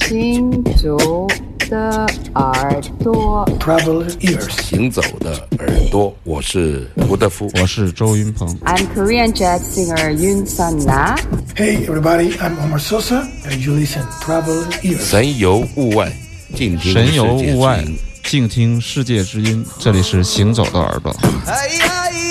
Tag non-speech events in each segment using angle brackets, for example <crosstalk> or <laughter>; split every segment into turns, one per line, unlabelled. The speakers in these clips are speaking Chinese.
行走的耳朵
，Traveler ears，
行走的耳朵，我是吴德夫，
我是周云鹏
，I'm Korean jazz singer Yun Sun Na。
Hey everybody, I'm Omar Sosa, and you listen Traveler ears。
神游物外，静听
神游物外，静听世界之音。这里是行走的耳朵。哎呀！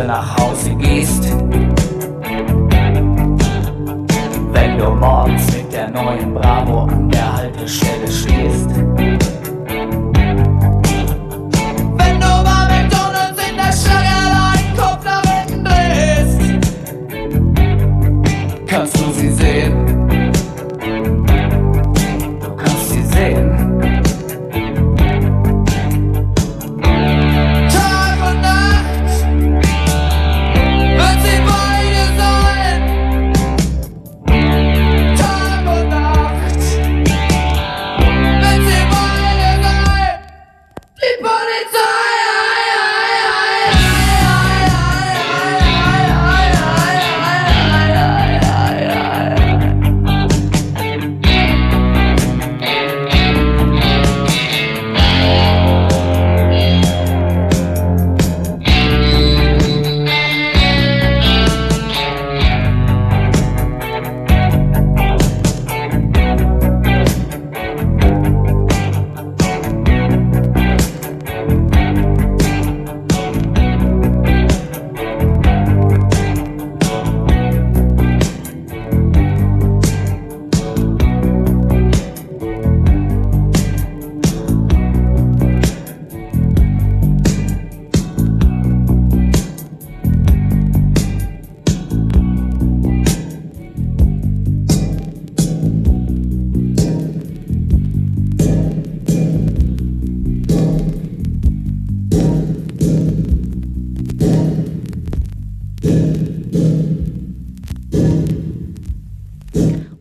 Hause nach Hause gehst. Wenn du morgens mit der neuen Bravo an der Haltestelle stehst.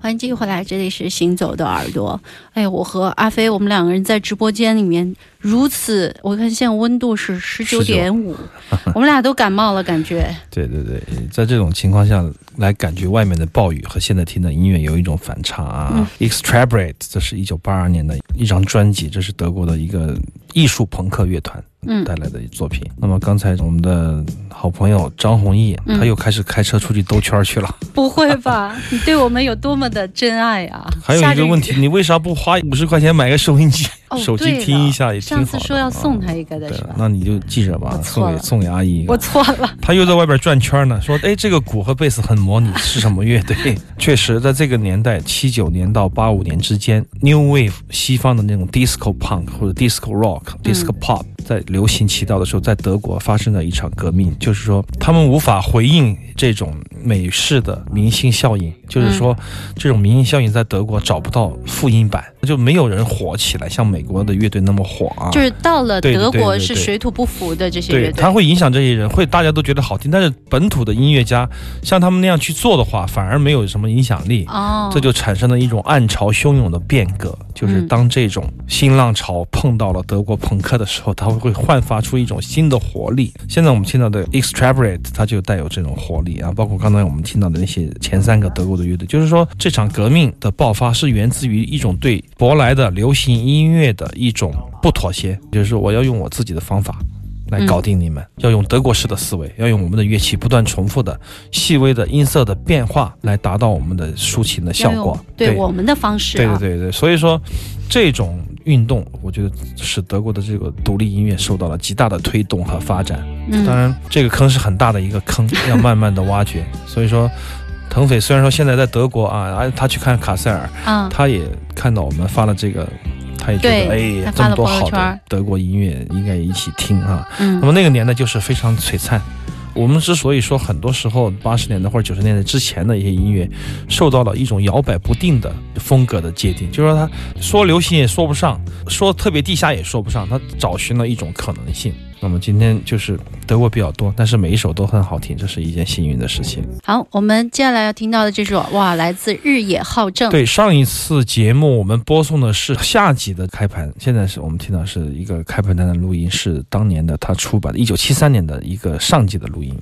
欢迎继续回来，这里是行走的耳朵。哎，我和阿飞，我们两个人在直播间里面如此，我看现在温度是十九点五，<laughs> 我们俩都感冒了，感觉。
对对对，在这种情况下来感觉外面的暴雨和现在听的音乐有一种反差啊。Extrabrate，这是一九八二年的一张专辑，这是德国的一个艺术朋克乐团。嗯，带来的作品。那么刚才我们的好朋友张弘毅，他又开始开车出去兜圈去了。
不会吧？你对我们有多么的真爱啊！<laughs>
还有一个问题，<laughs> 你为啥不花五十块钱买个收音机？手机听一下也挺好。
上次说要送他一个的是吧？
那你就记着吧，送给送给阿姨。
我错了。<laughs>
他又在外边转圈呢，说：“哎，这个鼓和贝斯很模拟，是什么乐队？” <laughs> 确实，在这个年代，七九年到八五年之间，New Wave 西方的那种 Disco Punk 或者 Disco Rock、Disco Pop 在流行起到的时候，在德国发生了一场革命，就是说他们无法回应这种美式的明星效应，就是说这种明星效应在德国找不到复印版，就没有人火起来，像美。美国的乐队那么火啊，
就是到了德国是水土不服的这些乐队，
它会影响这些人，会大家都觉得好听，但是本土的音乐家像他们那样去做的话，反而没有什么影响力哦，这就产生了一种暗潮汹涌的变革，就是当这种新浪潮碰到了德国朋克的时候，它会会焕发出一种新的活力。现在我们听到的 Extrabrate，它就带有这种活力啊，包括刚才我们听到的那些前三个德国的乐队，就是说这场革命的爆发是源自于一种对舶来的流行音乐。的一种不妥协，就是我要用我自己的方法来搞定你们，要用德国式的思维，要用我们的乐器不断重复的细微的音色的变化来达到我们的抒情的效果。
对我们的方式，
对对对对。所以说，这种运动，我觉得使德国的这个独立音乐受到了极大的推动和发展。当然，这个坑是很大的一个坑，<laughs> 要慢慢的挖掘。所以说。腾飞虽然说现在在德国啊，而他去看卡塞尔，他也看到我们发了这个，他也觉得哎，这么多好的德国音乐应该一起听啊。那么那个年代就是非常璀璨。我们之所以说很多时候八十年代或者九十年代之前的一些音乐受到了一种摇摆不定的风格的界定，就是说它说流行也说不上，说特别地下也说不上，它找寻了一种可能性。那么今天就是德国比较多，但是每一首都很好听，这是一件幸运的事情。
好，我们接下来要听到的这首哇，来自日野浩正。
对，上一次节目我们播送的是下季的开盘，现在是我们听到是一个开盘单的录音，是当年的他出版的1973年的一个上季的录音。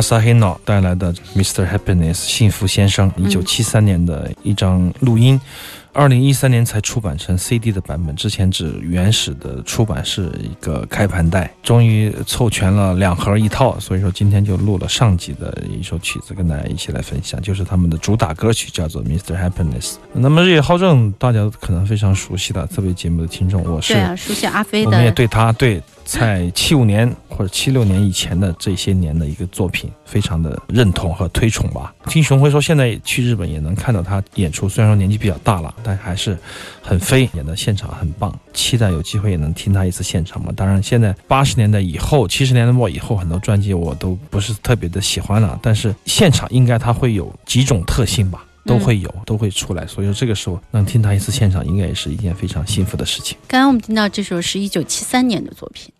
Masahino 带来的 Mr. Happiness 幸福先生，一九七三年的一张录音。二零一三年才出版成 CD 的版本，之前只原始的出版是一个开盘带，终于凑全了两盒一套，所以说今天就录了上集的一首曲子跟大家一起来分享，就是他们的主打歌曲叫做 Mr. Happiness。那么日野浩正大家可能非常熟悉的，特别节目的听众，我是
对啊，熟悉阿飞的
我们也，对他对在七五年或者七六年以前的这些年的一个作品非常的认同和推崇吧。听熊辉说，现在去日本也能看到他演出，虽然说年纪比较大了，但还是很飞，演的现场很棒。期待有机会也能听他一次现场嘛。当然，现在八十年代以后、七十年代末以后，很多专辑我都不是特别的喜欢了，但是现场应该他会有几种特性吧。都会有，都会出来，所以说这个时候能听他一次现场，应该也是一件非常幸福的事情。
刚刚我们听到这首是一九七三年的作品。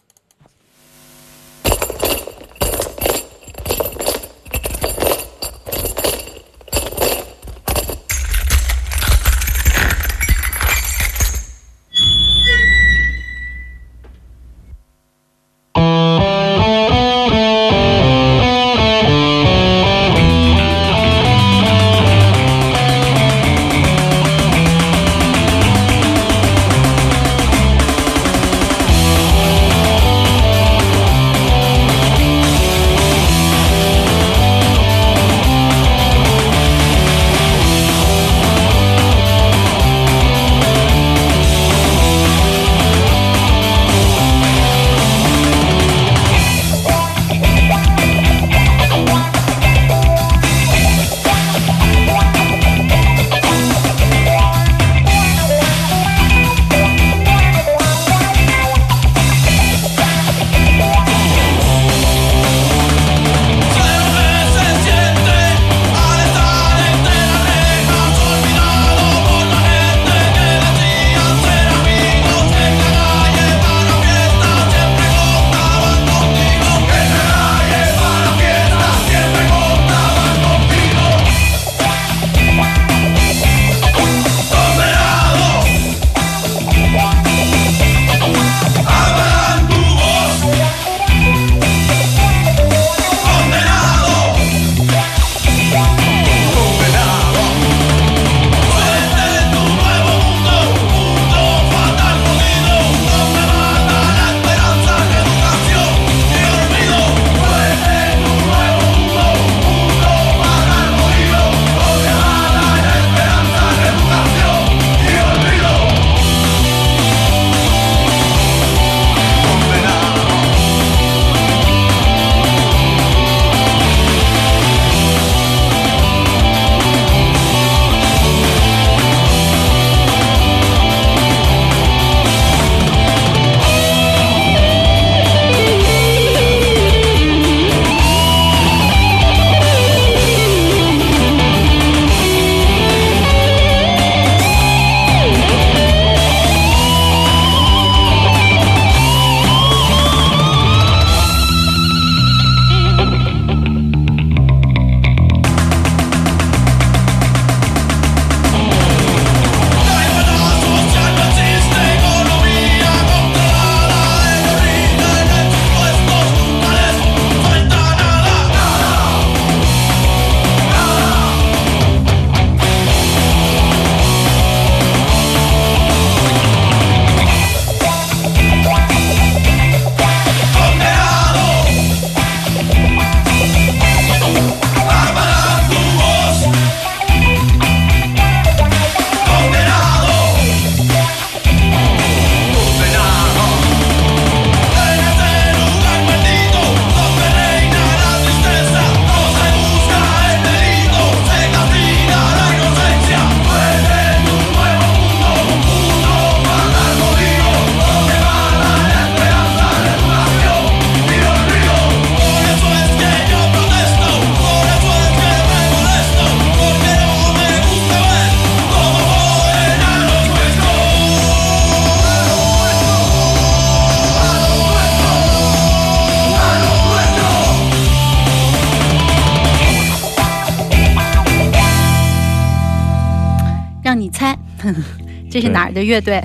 <laughs> 这是哪儿的乐队？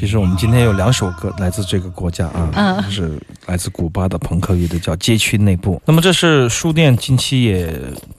其实我们今天有两首歌来自这个国家啊，
嗯
是来自古巴的朋克乐队，叫街区内部。那么这是书店近期也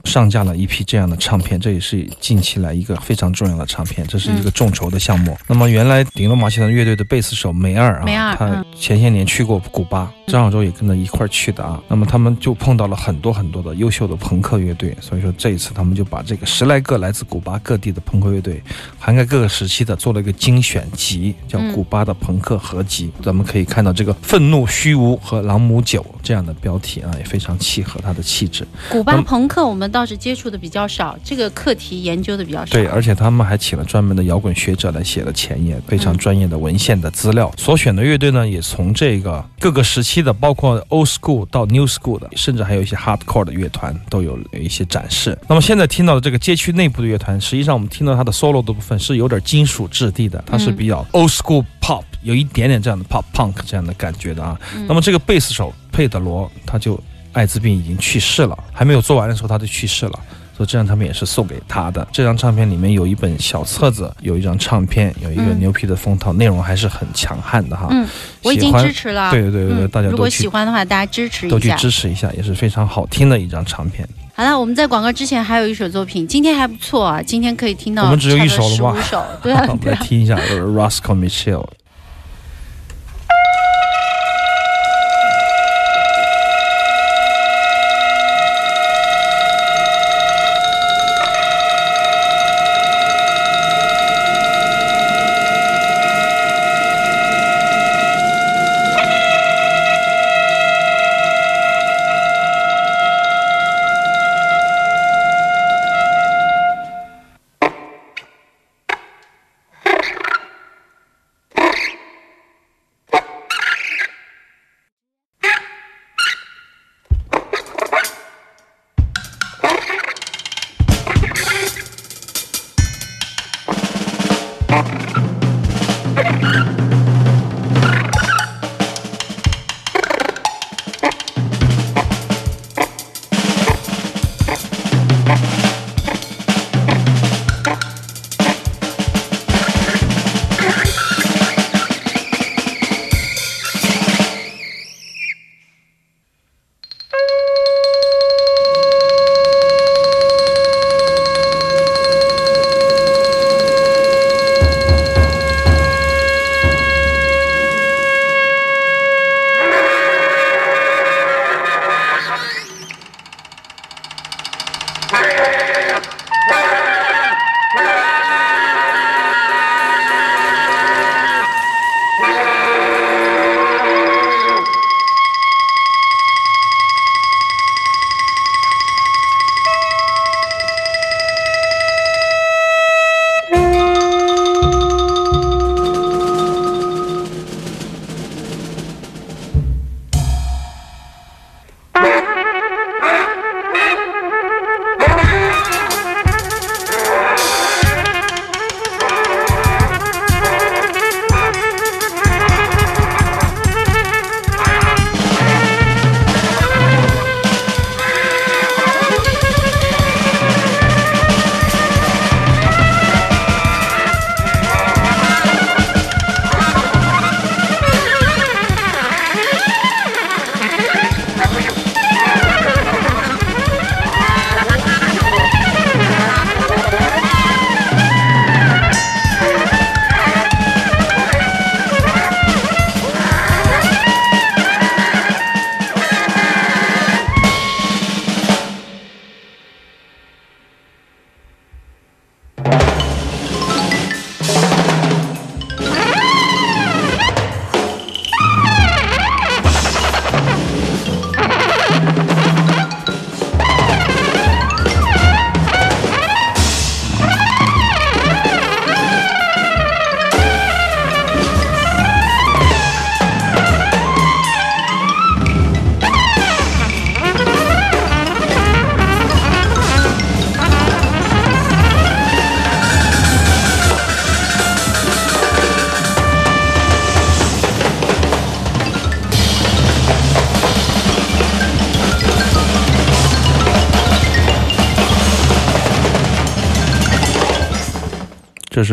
上架了一批这样的唱片，这也是近期来一个非常重要的唱片，这是一个众筹的项目。那么原来顶楼马戏团乐队的贝斯手梅尔啊，他
嗯
前些年去过古巴，张小舟也跟着一块儿去的啊。那么他们就碰到了很多很多的优秀的朋克乐队，所以说这一次他们就把这个十来个来自古巴各地的朋克乐队，涵盖各个时期的，做了一个精选集，叫《古巴的朋克合集》。咱们可以看到这个“愤怒、虚无和朗姆酒”这样的标题啊，也非常契合他的气质。
古巴
嗯
朋克我们倒是接触的比较少，这个课题研究的比较少。
对，而且他们还请了专门的摇滚学者来写了前言，非常专业的文献的资料。所选的乐队呢，也从这个各个时期的，包括 old school 到 new school 的，甚至还有一些 hardcore 的乐团都有一些展示。那么现在听到的这个街区内部的乐团，实际上我们听到它的 solo 的部分是有点金属质地的，它是比较 old school pop，有一点点这样的 pop punk 这样的感觉的啊。那么这个贝斯手佩德罗他就艾滋病已经去世了，还没有做完的时候他就去世了。所以这张唱片也是送给他的。这张唱片里面有一本小册子，有一张唱片，有一个
嗯
牛皮的封套，内容还是很强悍的哈。
嗯，我已经支持了。
对对对对对
嗯如果
大家都去
喜欢的话，大家支持一下都去。
支持一下，也是非常好听的一张唱片。
好了，我们在广告之前还有一首作品，今天还不错啊，今天可以听到
我们只有一首了吗
十五首，对啊 <laughs>
我们
对啊。
来听一下 Roscoe Mitchell。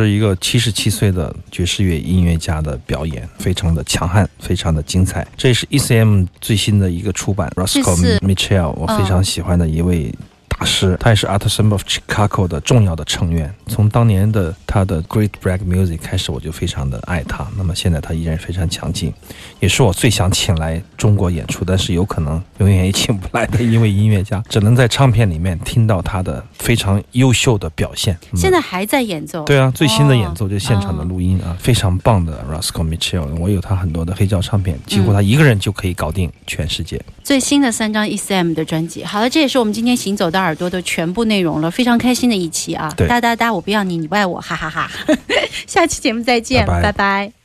是一个七十七岁的爵士乐音乐家的表演，非常的强悍，非常的精彩。这是 ECM 最新的一个出版，Roscoe
是
Mitchell，我非常喜欢的一位。大师，他也是 Art Ensemble of Chicago 的重要的成员。从当年的他的 Great Black Music 开始，我就非常的爱他。那么现在他依然非常强劲，也是我最想请来中国演出，但是有可能永远也请不来的一位音乐家，<laughs> 只能在唱片里面听到他的非常优秀的表现。嗯
现在还在演奏。
对啊，最新的演奏
哦
就现场的录音啊，非常棒的 Rascal Mitchell 我有他很多的黑胶唱片，几乎他一个人就可以搞定全世界。
最新的三张 ECM 的专辑。好了，这也是我们今天行走的耳朵的全部内容了，非常开心的一期啊！哒哒哒，我不要你，你不爱我，哈哈哈。<laughs> 下期节目再见，
拜拜。
拜拜